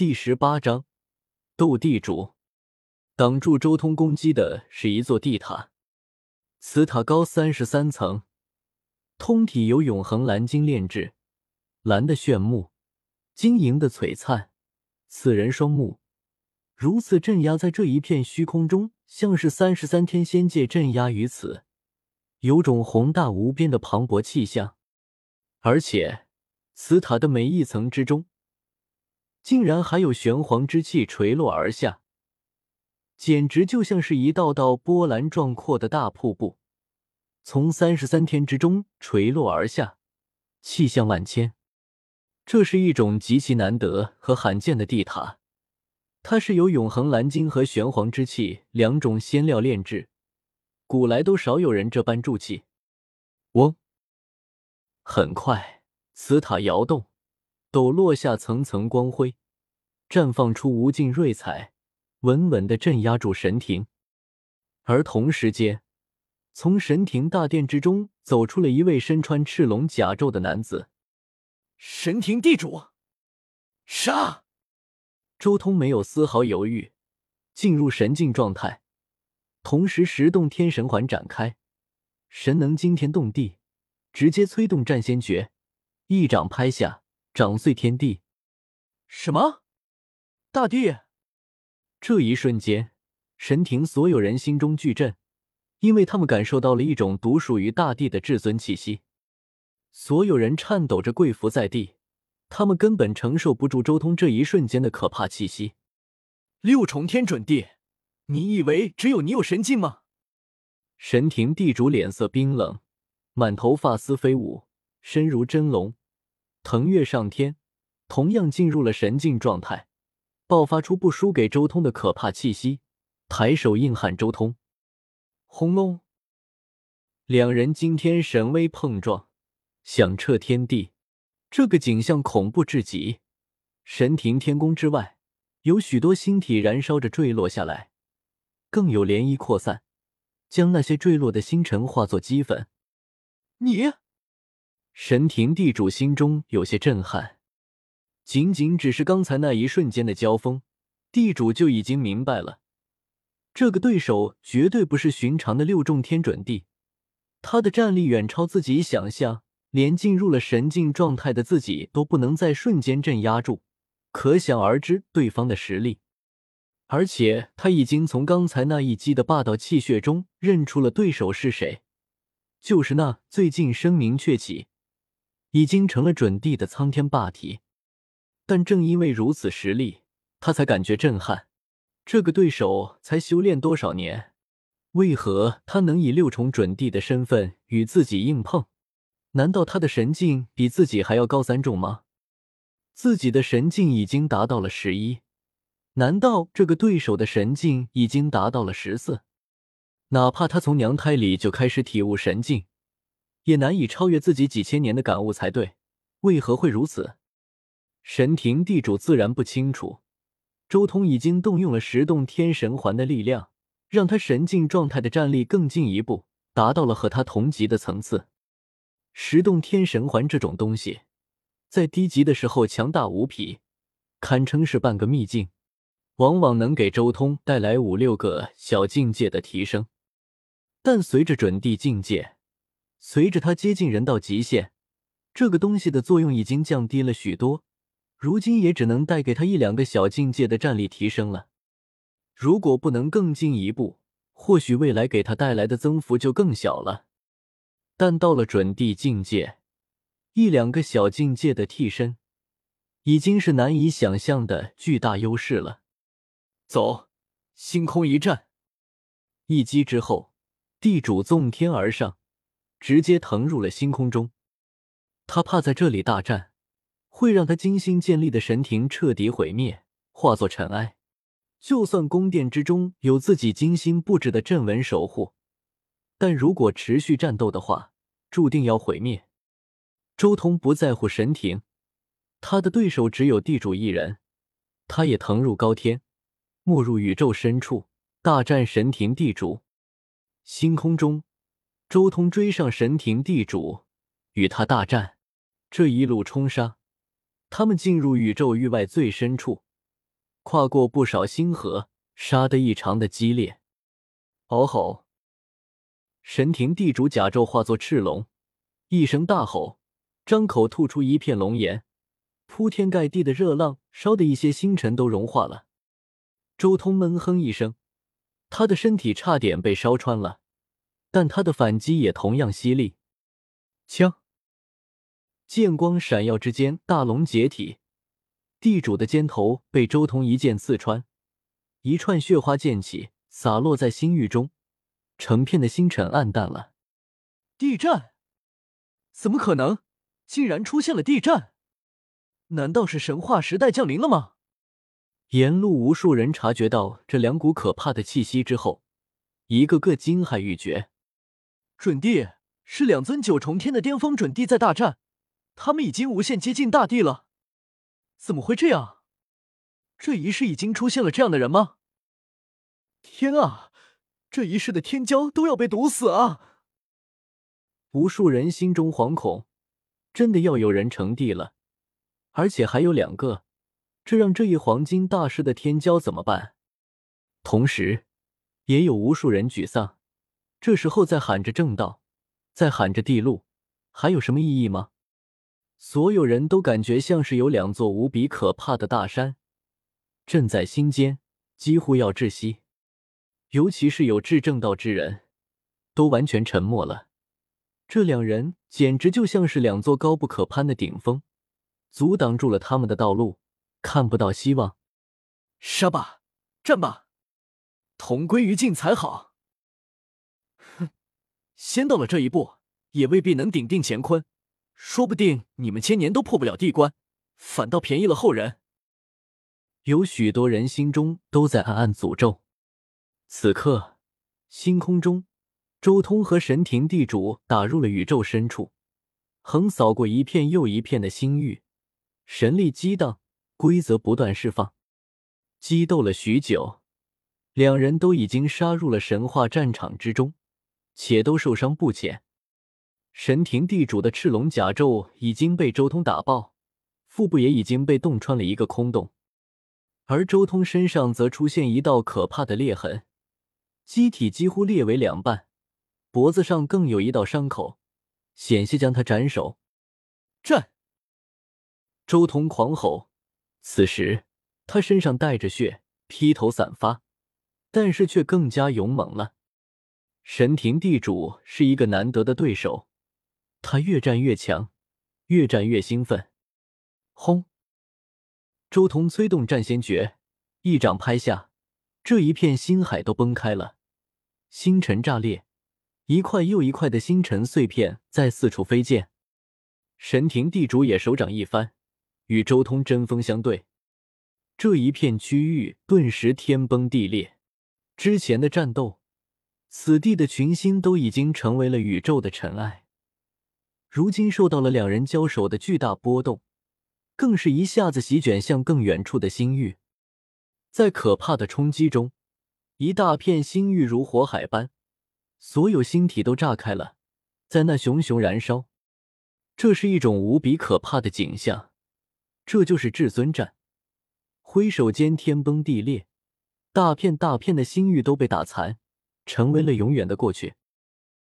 第十八章斗地主。挡住周通攻击的是一座地塔，此塔高三十三层，通体由永恒蓝金炼制，蓝的炫目，晶莹的璀璨，此人双目。如此镇压在这一片虚空中，像是三十三天仙界镇压于此，有种宏大无边的磅礴气象。而且，此塔的每一层之中，竟然还有玄黄之气垂落而下，简直就像是一道道波澜壮阔的大瀑布，从三十三天之中垂落而下，气象万千。这是一种极其难得和罕见的地塔，它是由永恒蓝金和玄黄之气两种仙料炼制，古来都少有人这般筑气。嗡！很快，此塔摇动。抖落下层层光辉，绽放出无尽瑞彩，稳稳的镇压住神庭。而同时间，从神庭大殿之中走出了一位身穿赤龙甲胄的男子。神庭地主，杀！周通没有丝毫犹豫，进入神境状态，同时十洞天神环展开，神能惊天动地，直接催动战仙诀，一掌拍下。掌碎天地！什么？大帝！这一瞬间，神庭所有人心中巨震，因为他们感受到了一种独属于大帝的至尊气息。所有人颤抖着跪伏在地，他们根本承受不住周通这一瞬间的可怕气息。六重天准地，你以为只有你有神境吗？神庭地主脸色冰冷，满头发丝飞舞，身如真龙。腾跃上天，同样进入了神境状态，爆发出不输给周通的可怕气息。抬手硬汉周通，轰隆！两人惊天神威碰撞，响彻天地。这个景象恐怖至极。神庭天宫之外，有许多星体燃烧着坠落下来，更有涟漪扩散，将那些坠落的星辰化作齑粉。你。神庭地主心中有些震撼，仅仅只是刚才那一瞬间的交锋，地主就已经明白了，这个对手绝对不是寻常的六重天准地，他的战力远超自己想象，连进入了神境状态的自己都不能在瞬间镇压住，可想而知对方的实力。而且他已经从刚才那一击的霸道气血中认出了对手是谁，就是那最近声名鹊起。已经成了准帝的苍天霸体，但正因为如此实力，他才感觉震撼。这个对手才修炼多少年？为何他能以六重准帝的身份与自己硬碰？难道他的神境比自己还要高三重吗？自己的神境已经达到了十一，难道这个对手的神境已经达到了十四？哪怕他从娘胎里就开始体悟神境。也难以超越自己几千年的感悟才对，为何会如此？神庭地主自然不清楚。周通已经动用了十洞天神环的力量，让他神境状态的战力更进一步，达到了和他同级的层次。十洞天神环这种东西，在低级的时候强大无匹，堪称是半个秘境，往往能给周通带来五六个小境界的提升。但随着准地境界，随着他接近人道极限，这个东西的作用已经降低了许多，如今也只能带给他一两个小境界的战力提升了。如果不能更进一步，或许未来给他带来的增幅就更小了。但到了准地境界，一两个小境界的替身，已经是难以想象的巨大优势了。走，星空一战！一击之后，地主纵天而上。直接腾入了星空中，他怕在这里大战会让他精心建立的神庭彻底毁灭，化作尘埃。就算宫殿之中有自己精心布置的阵纹守护，但如果持续战斗的话，注定要毁灭。周通不在乎神庭，他的对手只有地主一人，他也腾入高天，没入宇宙深处，大战神庭地主。星空中。周通追上神庭地主，与他大战。这一路冲杀，他们进入宇宙域外最深处，跨过不少星河，杀得异常的激烈。嗷吼！神庭地主甲胄化作赤龙，一声大吼，张口吐出一片龙炎，铺天盖地的热浪烧得一些星辰都融化了。周通闷哼一声，他的身体差点被烧穿了，但他的反击也同样犀利。枪！剑光闪耀之间，大龙解体，地主的肩头被周通一剑刺穿，一串血花溅起，洒落在星域中，成片的星辰暗淡了。地战？怎么可能？竟然出现了地战？难道是神话时代降临了吗？沿路无数人察觉到这两股可怕的气息之后，一个个惊骇欲绝。准帝是两尊九重天的巅峰准帝在大战。他们已经无限接近大地了，怎么会这样？这一世已经出现了这样的人吗？天啊，这一世的天骄都要被毒死啊！无数人心中惶恐，真的要有人成帝了，而且还有两个，这让这一黄金大师的天骄怎么办？同时，也有无数人沮丧。这时候在喊着正道，在喊着地路，还有什么意义吗？所有人都感觉像是有两座无比可怕的大山震在心间，几乎要窒息。尤其是有至正道之人，都完全沉默了。这两人简直就像是两座高不可攀的顶峰，阻挡住了他们的道路，看不到希望。杀吧，战吧，同归于尽才好。先到了这一步，也未必能顶定乾坤。说不定你们千年都破不了地关，反倒便宜了后人。有许多人心中都在暗暗诅咒。此刻，星空中，周通和神庭地主打入了宇宙深处，横扫过一片又一片的星域，神力激荡，规则不断释放。激斗了许久，两人都已经杀入了神话战场之中，且都受伤不浅。神庭地主的赤龙甲胄已经被周通打爆，腹部也已经被洞穿了一个空洞，而周通身上则出现一道可怕的裂痕，机体几乎裂为两半，脖子上更有一道伤口，险些将他斩首。战！周通狂吼，此时他身上带着血，披头散发，但是却更加勇猛了。神庭地主是一个难得的对手。他越战越强，越战越兴奋。轰！周通催动战仙诀，一掌拍下，这一片星海都崩开了，星辰炸裂，一块又一块的星辰碎片在四处飞溅。神庭地主也手掌一翻，与周通针锋相对，这一片区域顿时天崩地裂。之前的战斗，此地的群星都已经成为了宇宙的尘埃。如今受到了两人交手的巨大波动，更是一下子席卷向更远处的星域。在可怕的冲击中，一大片星域如火海般，所有星体都炸开了，在那熊熊燃烧。这是一种无比可怕的景象，这就是至尊战。挥手间，天崩地裂，大片大片的星域都被打残，成为了永远的过去。